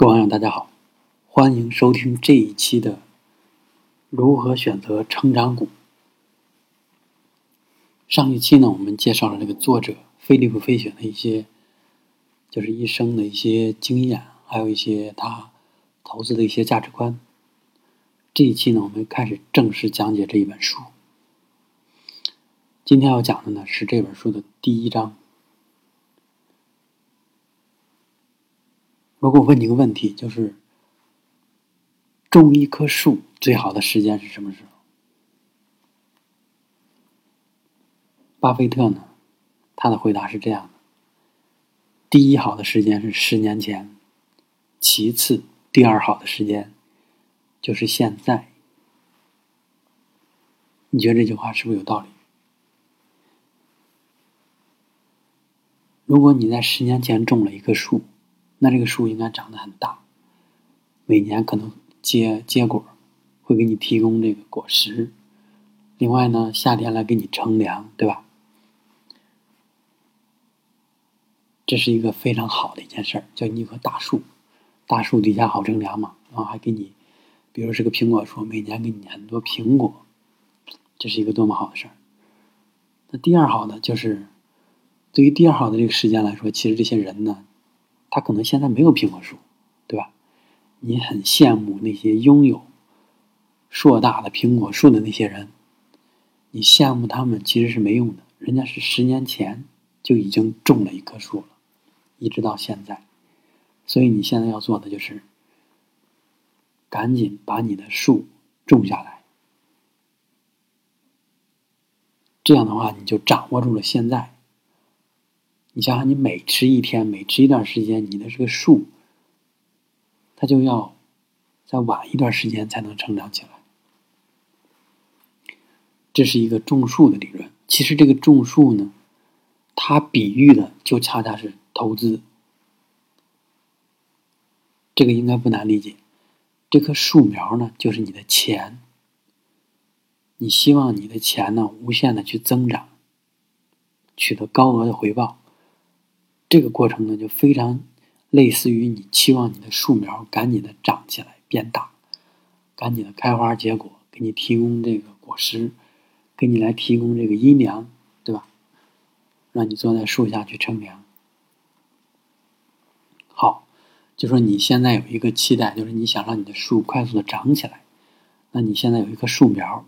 各位网友，大家好，欢迎收听这一期的《如何选择成长股》。上一期呢，我们介绍了这个作者菲利普·费雪的一些，就是一生的一些经验，还有一些他投资的一些价值观。这一期呢，我们开始正式讲解这一本书。今天要讲的呢，是这本书的第一章。如果问你个问题，就是种一棵树最好的时间是什么时候？巴菲特呢，他的回答是这样的：第一好的时间是十年前，其次第二好的时间就是现在。你觉得这句话是不是有道理？如果你在十年前种了一棵树，那这个树应该长得很大，每年可能结结果，会给你提供这个果实。另外呢，夏天来给你乘凉，对吧？这是一个非常好的一件事儿，叫你一棵大树，大树底下好乘凉嘛。然后还给你，比如是个苹果树，每年给你很多苹果，这是一个多么好的事儿。那第二好的就是，对于第二好的这个时间来说，其实这些人呢。他可能现在没有苹果树，对吧？你很羡慕那些拥有硕大的苹果树的那些人，你羡慕他们其实是没用的，人家是十年前就已经种了一棵树了，一直到现在。所以你现在要做的就是，赶紧把你的树种下来，这样的话你就掌握住了现在。你想想，你每吃一天，每吃一段时间，你的这个树，它就要再晚一段时间才能成长起来。这是一个种树的理论。其实这个种树呢，它比喻的就恰恰是投资。这个应该不难理解。这棵树苗呢，就是你的钱。你希望你的钱呢，无限的去增长，取得高额的回报。这个过程呢，就非常类似于你期望你的树苗赶紧的长起来、变大，赶紧的开花结果，给你提供这个果实，给你来提供这个阴凉，对吧？让你坐在树下去乘凉。好，就说你现在有一个期待，就是你想让你的树快速的长起来，那你现在有一棵树苗，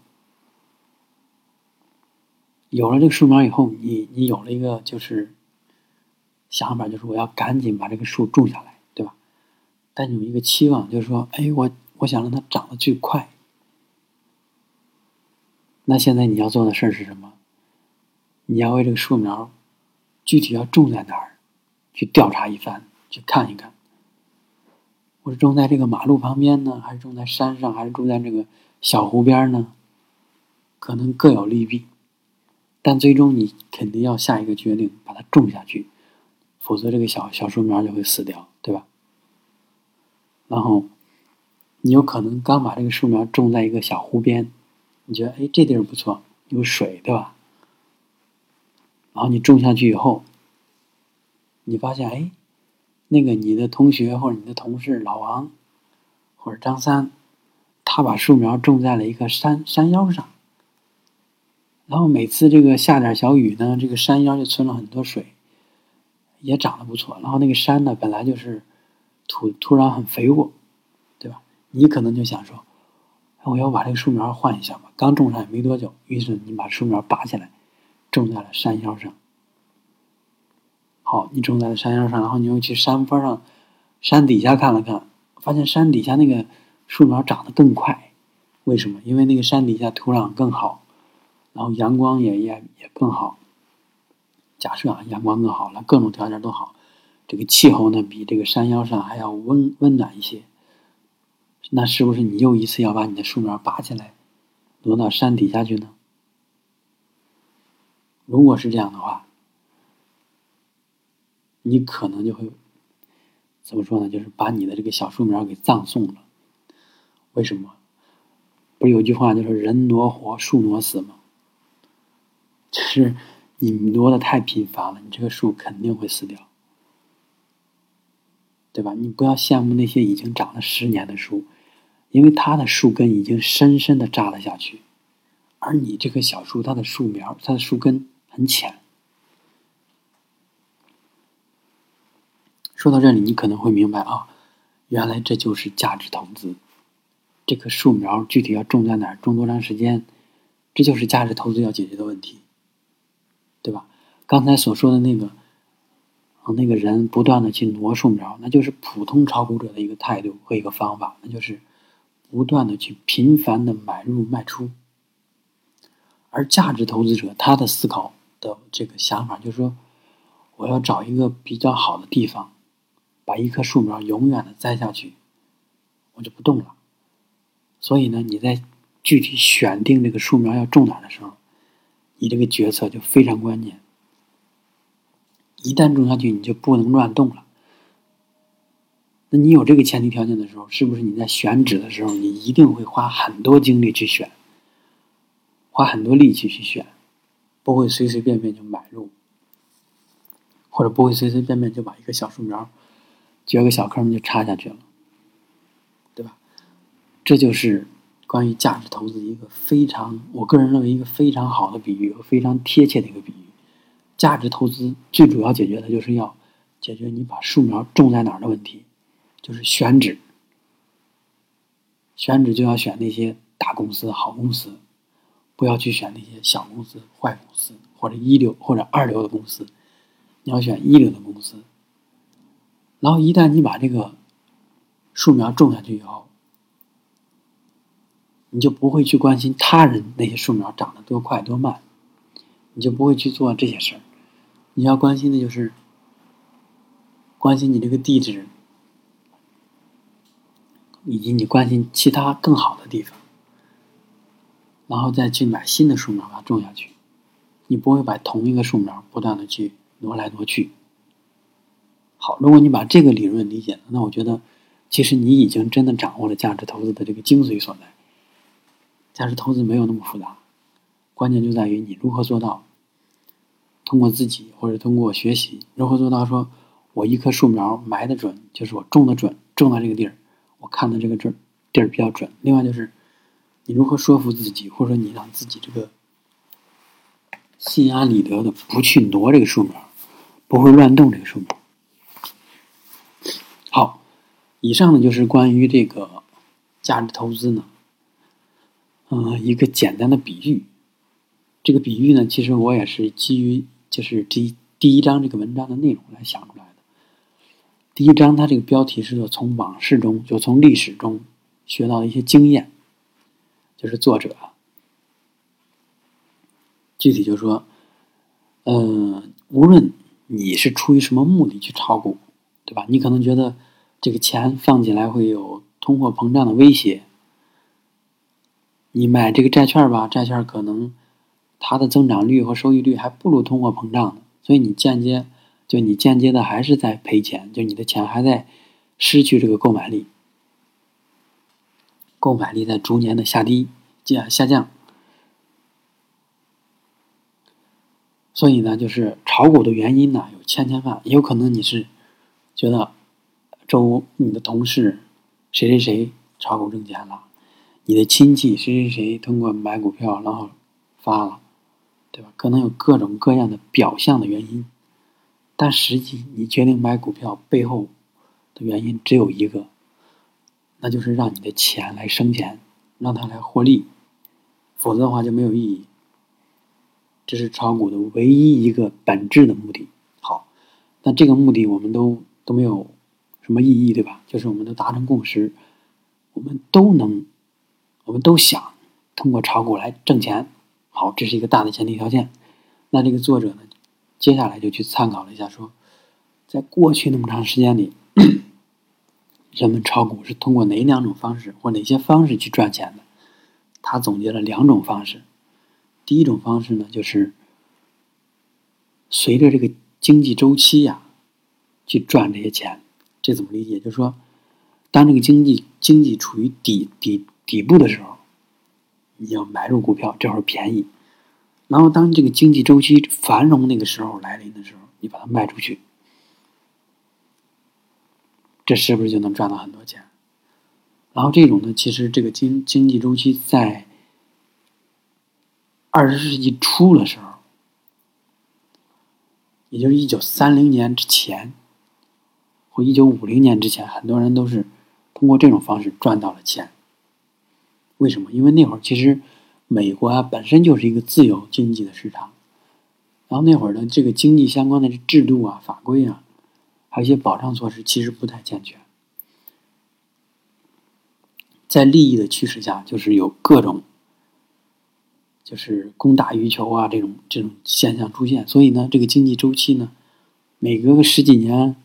有了这个树苗以后，你你有了一个就是。想法就是我要赶紧把这个树种下来，对吧？但有一个期望，就是说，哎，我我想让它长得最快。那现在你要做的事儿是什么？你要为这个树苗具体要种在哪儿去调查一番，去看一看。我是种在这个马路旁边呢，还是种在山上，还是种在这个小湖边呢？可能各有利弊，但最终你肯定要下一个决定，把它种下去。否则，这个小小树苗就会死掉，对吧？然后，你有可能刚把这个树苗种在一个小湖边，你觉得哎，这地儿不错，有水，对吧？然后你种下去以后，你发现哎，那个你的同学或者你的同事老王或者张三，他把树苗种在了一个山山腰上，然后每次这个下点小雨呢，这个山腰就存了很多水。也长得不错，然后那个山呢，本来就是土土壤很肥沃，对吧？你可能就想说，我要把这个树苗换一下吧。刚种上也没多久，于是你把树苗拔起来，种在了山腰上。好，你种在了山腰上，然后你又去山坡上、山底下看了看，发现山底下那个树苗长得更快。为什么？因为那个山底下土壤更好，然后阳光也也也更好。假设啊，阳光更好了，各种条件都好，这个气候呢比这个山腰上还要温温暖一些。那是不是你又一次要把你的树苗拔起来，挪到山底下去呢？如果是这样的话，你可能就会怎么说呢？就是把你的这个小树苗给葬送了。为什么？不是有句话就是“人挪活，树挪死”吗？就是。你挪的太频繁了，你这个树肯定会死掉。对吧？你不要羡慕那些已经长了十年的树，因为它的树根已经深深的扎了下去，而你这棵小树，它的树苗、它的树根很浅。说到这里，你可能会明白啊，原来这就是价值投资。这棵树苗具体要种在哪儿，种多长时间，这就是价值投资要解决的问题，对吧？刚才所说的那个。那个人不断的去挪树苗，那就是普通炒股者的一个态度和一个方法，那就是不断的去频繁的买入卖出。而价值投资者他的思考的这个想法就是说，我要找一个比较好的地方，把一棵树苗永远的栽下去，我就不动了。所以呢，你在具体选定这个树苗要种哪的时候，你这个决策就非常关键。一旦种下去，你就不能乱动了。那你有这个前提条件的时候，是不是你在选址的时候，你一定会花很多精力去选，花很多力气去选，不会随随便便就买入，或者不会随随便便就把一个小树苗掘个小坑就插下去了，对吧？这就是关于价值投资一个非常，我个人认为一个非常好的比喻和非常贴切的一个比喻。价值投资最主要解决的就是要解决你把树苗种在哪儿的问题，就是选址。选址就要选那些大公司、好公司，不要去选那些小公司、坏公司或者一流或者二流的公司。你要选一流的公司。然后一旦你把这个树苗种下去以后，你就不会去关心他人那些树苗长得多快多慢，你就不会去做这些事儿。你要关心的就是关心你这个地址，以及你关心其他更好的地方，然后再去买新的树苗把它种下去。你不会把同一个树苗不断的去挪来挪去。好，如果你把这个理论理解了，那我觉得其实你已经真的掌握了价值投资的这个精髓所在。价值投资没有那么复杂，关键就在于你如何做到。通过自己或者通过学习，如何做到说，我一棵树苗埋的准，就是我种的准，种到这个地儿，我看的这个地地儿比较准。另外就是，你如何说服自己，或者说你让自己这个心安理得的不去挪这个树苗，不会乱动这个树苗。好，以上呢就是关于这个价值投资呢，嗯，一个简单的比喻。这个比喻呢，其实我也是基于就是第第一章这个文章的内容来想出来的。第一章它这个标题是说从往事中，就从历史中学到的一些经验，就是作者具体就说，嗯，无论你是出于什么目的去炒股，对吧？你可能觉得这个钱放进来会有通货膨胀的威胁，你买这个债券吧，债券可能。它的增长率和收益率还不如通货膨胀呢，所以你间接就你间接的还是在赔钱，就你的钱还在失去这个购买力，购买力在逐年的下低、降下降。所以呢，就是炒股的原因呢有千千万，也有可能你是觉得周你的同事谁谁谁炒股挣钱了，你的亲戚谁谁谁通过买股票然后发了。对吧？可能有各种各样的表象的原因，但实际你决定买股票背后的原因只有一个，那就是让你的钱来生钱，让它来获利，否则的话就没有意义。这是炒股的唯一一个本质的目的。好，那这个目的我们都都没有什么意义，对吧？就是我们都达成共识，我们都能，我们都想通过炒股来挣钱。好，这是一个大的前提条件。那这个作者呢，接下来就去参考了一下，说，在过去那么长时间里，人们炒股是通过哪两种方式或哪些方式去赚钱的？他总结了两种方式。第一种方式呢，就是随着这个经济周期呀，去赚这些钱。这怎么理解？就是说，当这个经济经济处于底底底部的时候。你要买入股票，这会儿便宜，然后当这个经济周期繁荣那个时候来临的时候，你把它卖出去，这是不是就能赚到很多钱？然后这种呢，其实这个经经济周期在二十世纪初的时候，也就是一九三零年之前或一九五零年之前，很多人都是通过这种方式赚到了钱。为什么？因为那会儿其实美国啊本身就是一个自由经济的市场，然后那会儿的这个经济相关的制度啊、法规啊，还有一些保障措施其实不太健全。在利益的驱使下，就是有各种就是供大于求啊这种这种现象出现。所以呢，这个经济周期呢，每隔个十几年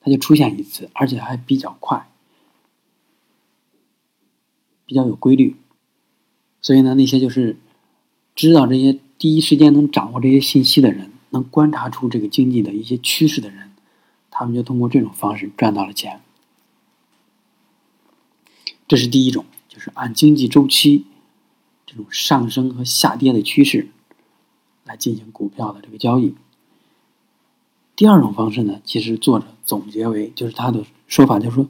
它就出现一次，而且还比较快。比较有规律，所以呢，那些就是知道这些第一时间能掌握这些信息的人，能观察出这个经济的一些趋势的人，他们就通过这种方式赚到了钱。这是第一种，就是按经济周期这种上升和下跌的趋势来进行股票的这个交易。第二种方式呢，其实作者总结为，就是他的说法，就是说。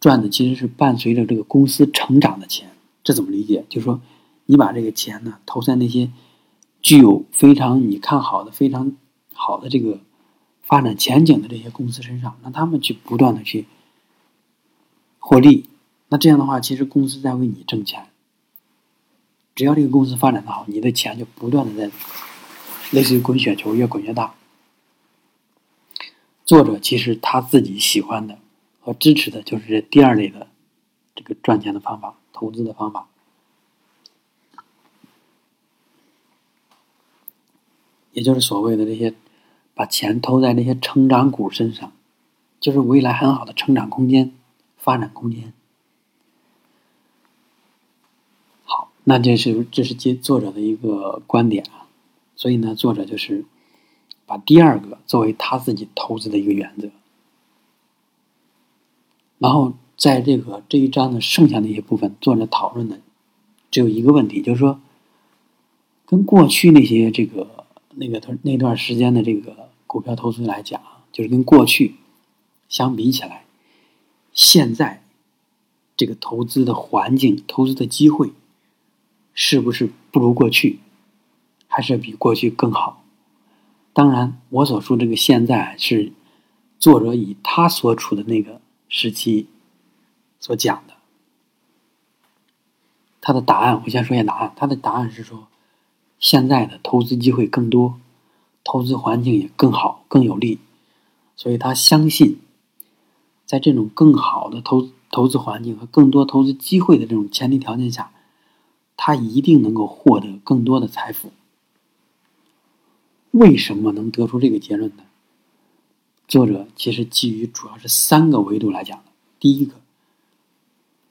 赚的其实是伴随着这个公司成长的钱，这怎么理解？就是说，你把这个钱呢投在那些具有非常你看好的、非常好的这个发展前景的这些公司身上，让他们去不断的去获利。那这样的话，其实公司在为你挣钱。只要这个公司发展的好，你的钱就不断的在类似于滚雪球，越滚越大。作者其实他自己喜欢的。和支持的就是这第二类的这个赚钱的方法、投资的方法，也就是所谓的这些把钱投在那些成长股身上，就是未来很好的成长空间、发展空间。好，那这是这是接作者的一个观点啊，所以呢，作者就是把第二个作为他自己投资的一个原则。然后，在这个这一章的剩下那些部分，作者讨论的只有一个问题，就是说，跟过去那些这个那个他那段时间的这个股票投资来讲，就是跟过去相比起来，现在这个投资的环境、投资的机会，是不是不如过去，还是比过去更好？当然，我所说这个现在是作者以他所处的那个。时期所讲的，他的答案，我先说一下答案。他的答案是说，现在的投资机会更多，投资环境也更好、更有利，所以他相信，在这种更好的投投资环境和更多投资机会的这种前提条件下，他一定能够获得更多的财富。为什么能得出这个结论呢？作者其实基于主要是三个维度来讲的。第一个，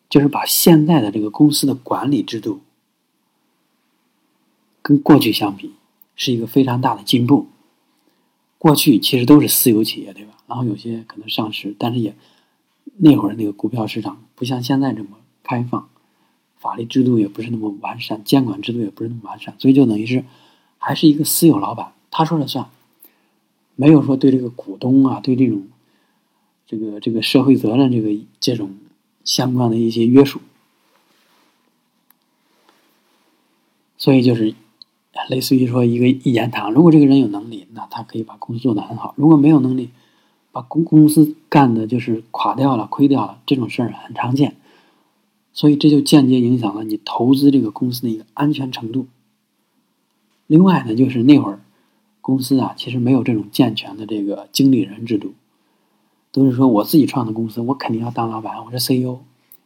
就是把现在的这个公司的管理制度跟过去相比，是一个非常大的进步。过去其实都是私有企业，对吧？然后有些可能上市，但是也那会儿那个股票市场不像现在这么开放，法律制度也不是那么完善，监管制度也不是那么完善，所以就等于是还是一个私有老板，他说了算。没有说对这个股东啊，对这种这个这个社会责任这个这种相关的一些约束，所以就是类似于说一个一言堂。如果这个人有能力，那他可以把公司做得很好；如果没有能力，把公公司干的就是垮掉了、亏掉了，这种事儿很常见。所以这就间接影响了你投资这个公司的一个安全程度。另外呢，就是那会儿。公司啊，其实没有这种健全的这个经理人制度，都是说我自己创的公司，我肯定要当老板，我是 CEO。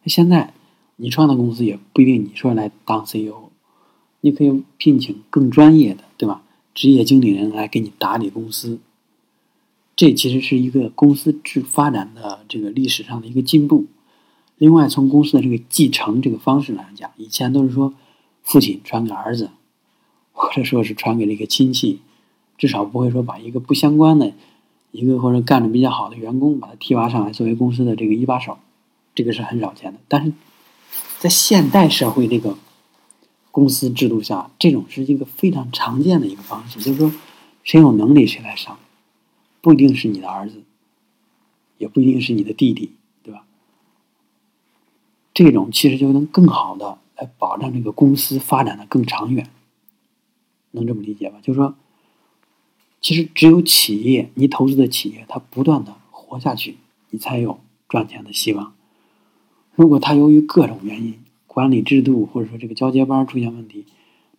现在你创的公司也不一定你说来当 CEO，你可以聘请更专业的，对吧？职业经理人来给你打理公司。这其实是一个公司制发展的这个历史上的一个进步。另外，从公司的这个继承这个方式来讲，以前都是说父亲传给儿子，或者说是传给这个亲戚。至少不会说把一个不相关的，一个或者干的比较好的员工把他提拔上来作为公司的这个一把手，这个是很少见的。但是在现代社会这个公司制度下，这种是一个非常常见的一个方式，就是说谁有能力谁来上，不一定是你的儿子，也不一定是你的弟弟，对吧？这种其实就能更好的来保障这个公司发展的更长远，能这么理解吧？就是说，其实只有企业你投资的企业，它不断的活下去，你才有赚钱的希望。如果它由于各种原因，管理制度或者说这个交接班出现问题，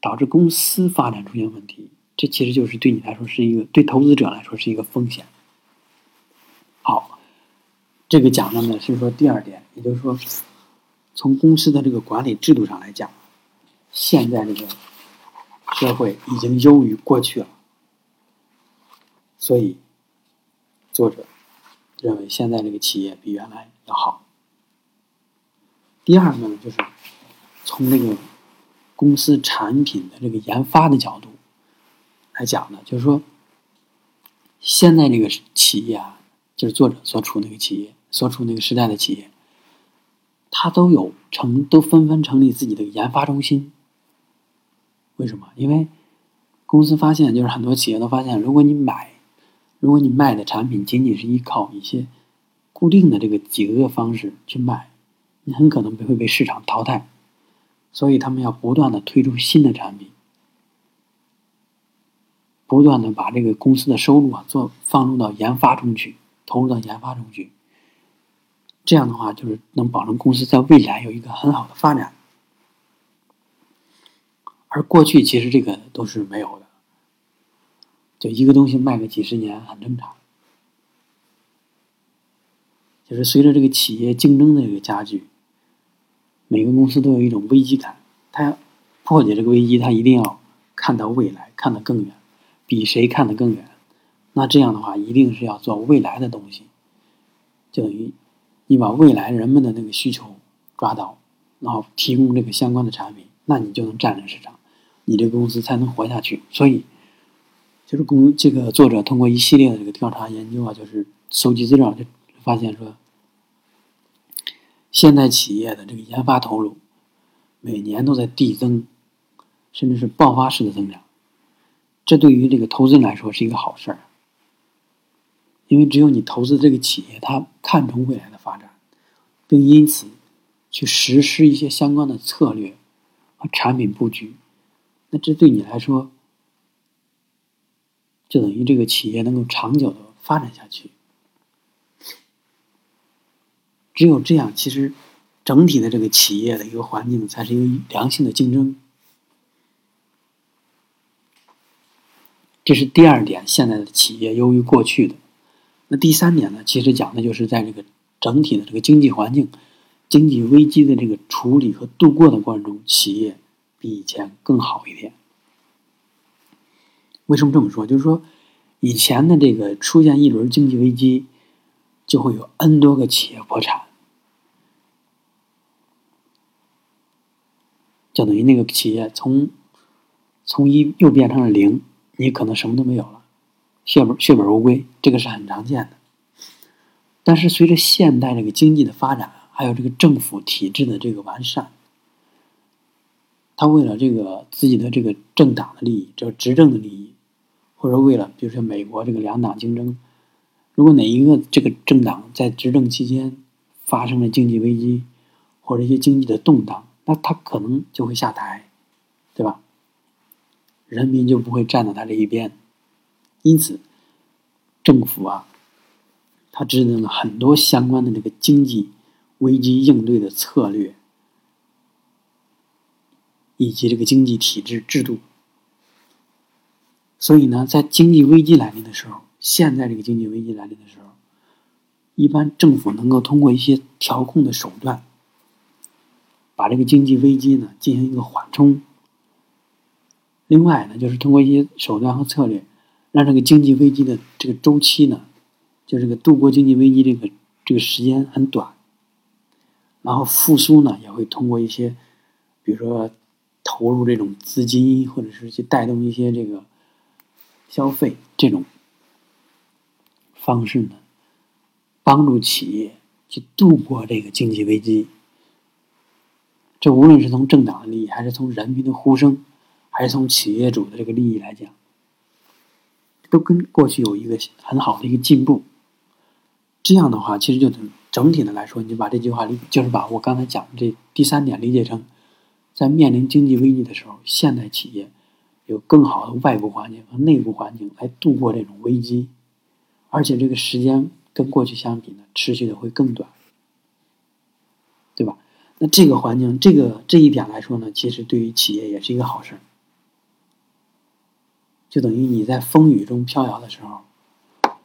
导致公司发展出现问题，这其实就是对你来说是一个对投资者来说是一个风险。好，这个讲的呢是说第二点，也就是说，从公司的这个管理制度上来讲，现在这个社会已经优于过去了，所以作者认为现在这个企业比原来要好。第二个呢，就是从这个公司产品的这个研发的角度来讲呢，就是说，现在这个企业啊，就是作者所处那个企业，所处那个时代的企业，它都有成，都纷纷成立自己的研发中心。为什么？因为公司发现，就是很多企业都发现，如果你买，如果你卖的产品仅仅是依靠一些固定的这个几个方式去卖。你很可能会被市场淘汰，所以他们要不断的推出新的产品，不断的把这个公司的收入啊做放入到研发中去，投入到研发中去。这样的话，就是能保证公司在未来有一个很好的发展。而过去其实这个都是没有的，就一个东西卖个几十年很正常。就是随着这个企业竞争的这个加剧。每个公司都有一种危机感，他要破解这个危机，他一定要看到未来，看得更远，比谁看得更远。那这样的话，一定是要做未来的东西，就等于你把未来人们的那个需求抓到，然后提供这个相关的产品，那你就能占领市场，你这个公司才能活下去。所以，就是公这个作者通过一系列的这个调查研究啊，就是收集资料，就发现说。现代企业的这个研发投入每年都在递增，甚至是爆发式的增长。这对于这个投资人来说是一个好事儿，因为只有你投资这个企业，他看重未来的发展，并因此去实施一些相关的策略和产品布局，那这对你来说，就等于这个企业能够长久的发展下去。只有这样，其实整体的这个企业的一个环境才是一个良性的竞争。这是第二点，现在的企业优于过去的。那第三点呢？其实讲的就是在这个整体的这个经济环境、经济危机的这个处理和度过的过程中，企业比以前更好一点。为什么这么说？就是说，以前的这个出现一轮经济危机。就会有 N 多个企业破产，就等于那个企业从从一又变成了零，你可能什么都没有了，血本血本无归，这个是很常见的。但是随着现代这个经济的发展，还有这个政府体制的这个完善，他为了这个自己的这个政党的利益，这个执政的利益，或者为了比如说美国这个两党竞争。如果哪一个这个政党在执政期间发生了经济危机或者一些经济的动荡，那他可能就会下台，对吧？人民就不会站在他这一边。因此，政府啊，他制定了很多相关的这个经济危机应对的策略，以及这个经济体制制度。所以呢，在经济危机来临的时候。现在这个经济危机来临的时候，一般政府能够通过一些调控的手段，把这个经济危机呢进行一个缓冲。另外呢，就是通过一些手段和策略，让这个经济危机的这个周期呢，就这个度过经济危机这个这个时间很短。然后复苏呢，也会通过一些，比如说投入这种资金，或者是去带动一些这个消费这种。方式呢，帮助企业去度过这个经济危机。这无论是从政党的利益，还是从人民的呼声，还是从企业主的这个利益来讲，都跟过去有一个很好的一个进步。这样的话，其实就整整体的来说，你就把这句话理，就是把我刚才讲的这第三点理解成，在面临经济危机的时候，现代企业有更好的外部环境和内部环境来度过这种危机，而且这个时间跟过去相比呢，持续的会更短，对吧？那这个环境，这个这一点来说呢，其实对于企业也是一个好事，就等于你在风雨中飘摇的时候，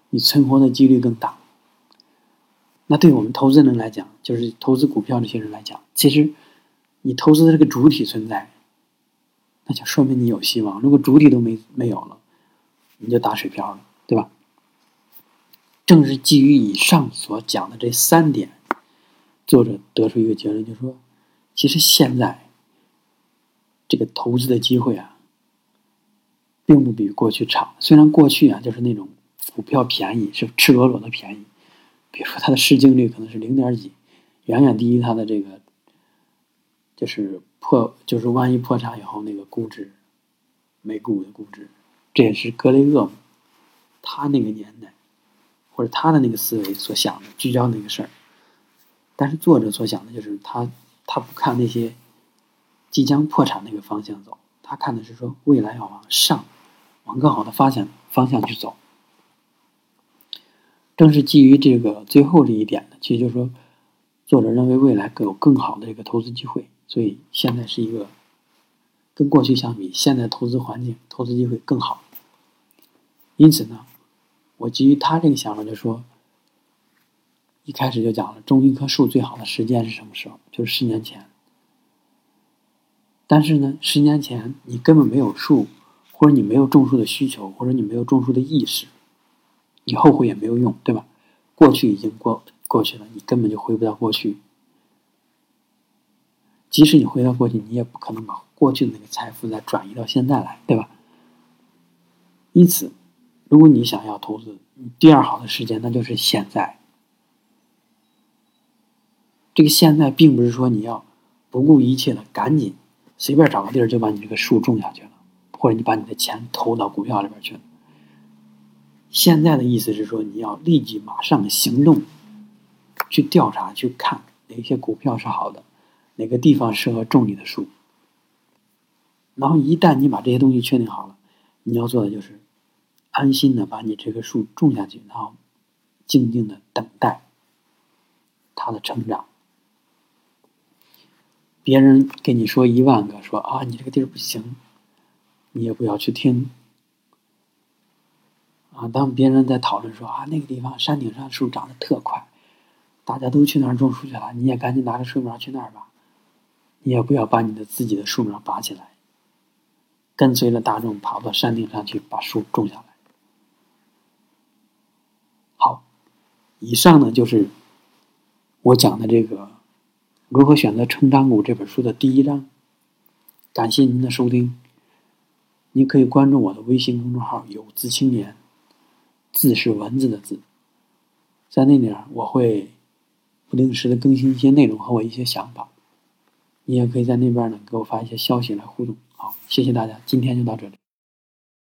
你存活的几率更大。那对我们投资人来讲，就是投资股票这些人来讲，其实你投资的这个主体存在，那就说明你有希望。如果主体都没没有了，你就打水漂了，对吧？正是基于以上所讲的这三点，作者得出一个结论，就是说，其实现在这个投资的机会啊，并不比过去差。虽然过去啊，就是那种股票便宜，是赤裸裸的便宜。比如说，它的市净率可能是零点几，远远低于它的这个，就是破，就是万一破产以后那个估值，每股的估值，这也是格雷厄姆他那个年代或者他的那个思维所想的聚焦那个事儿。但是作者所想的就是他他不看那些即将破产那个方向走，他看的是说未来要往上，往更好的发展方向去走。正是基于这个最后这一点呢，其实就是说，作者认为未来更有更好的一个投资机会，所以现在是一个跟过去相比，现在投资环境、投资机会更好。因此呢，我基于他这个想法，就说一开始就讲了，种一棵树最好的时间是什么时候？就是十年前。但是呢，十年前你根本没有树，或者你没有种树的需求，或者你没有种树的意识。你后悔也没有用，对吧？过去已经过过去了，你根本就回不到过去。即使你回到过去，你也不可能把过去的那个财富再转移到现在来，对吧？因此，如果你想要投资，第二好的时间那就是现在。这个现在并不是说你要不顾一切的赶紧随便找个地儿就把你这个树种下去了，或者你把你的钱投到股票里边去了。现在的意思是说，你要立即马上行动，去调查、去看哪些股票是好的，哪个地方适合种你的树。然后一旦你把这些东西确定好了，你要做的就是安心的把你这棵树种下去，然后静静的等待它的成长。别人跟你说一万个说啊，你这个地儿不行，你也不要去听。啊，当别人在讨论说啊，那个地方山顶上树长得特快，大家都去那儿种树去了，你也赶紧拿着树苗去那儿吧。你也不要把你的自己的树苗拔起来，跟随着大众跑到山顶上去把树种下来。好，以上呢就是我讲的这个如何选择成长股这本书的第一章。感谢您的收听，您可以关注我的微信公众号“有字青年”。字是文字的字，在那里我会不定时的更新一些内容和我一些想法，你也可以在那边呢给我发一些消息来互动。好，谢谢大家，今天就到这里。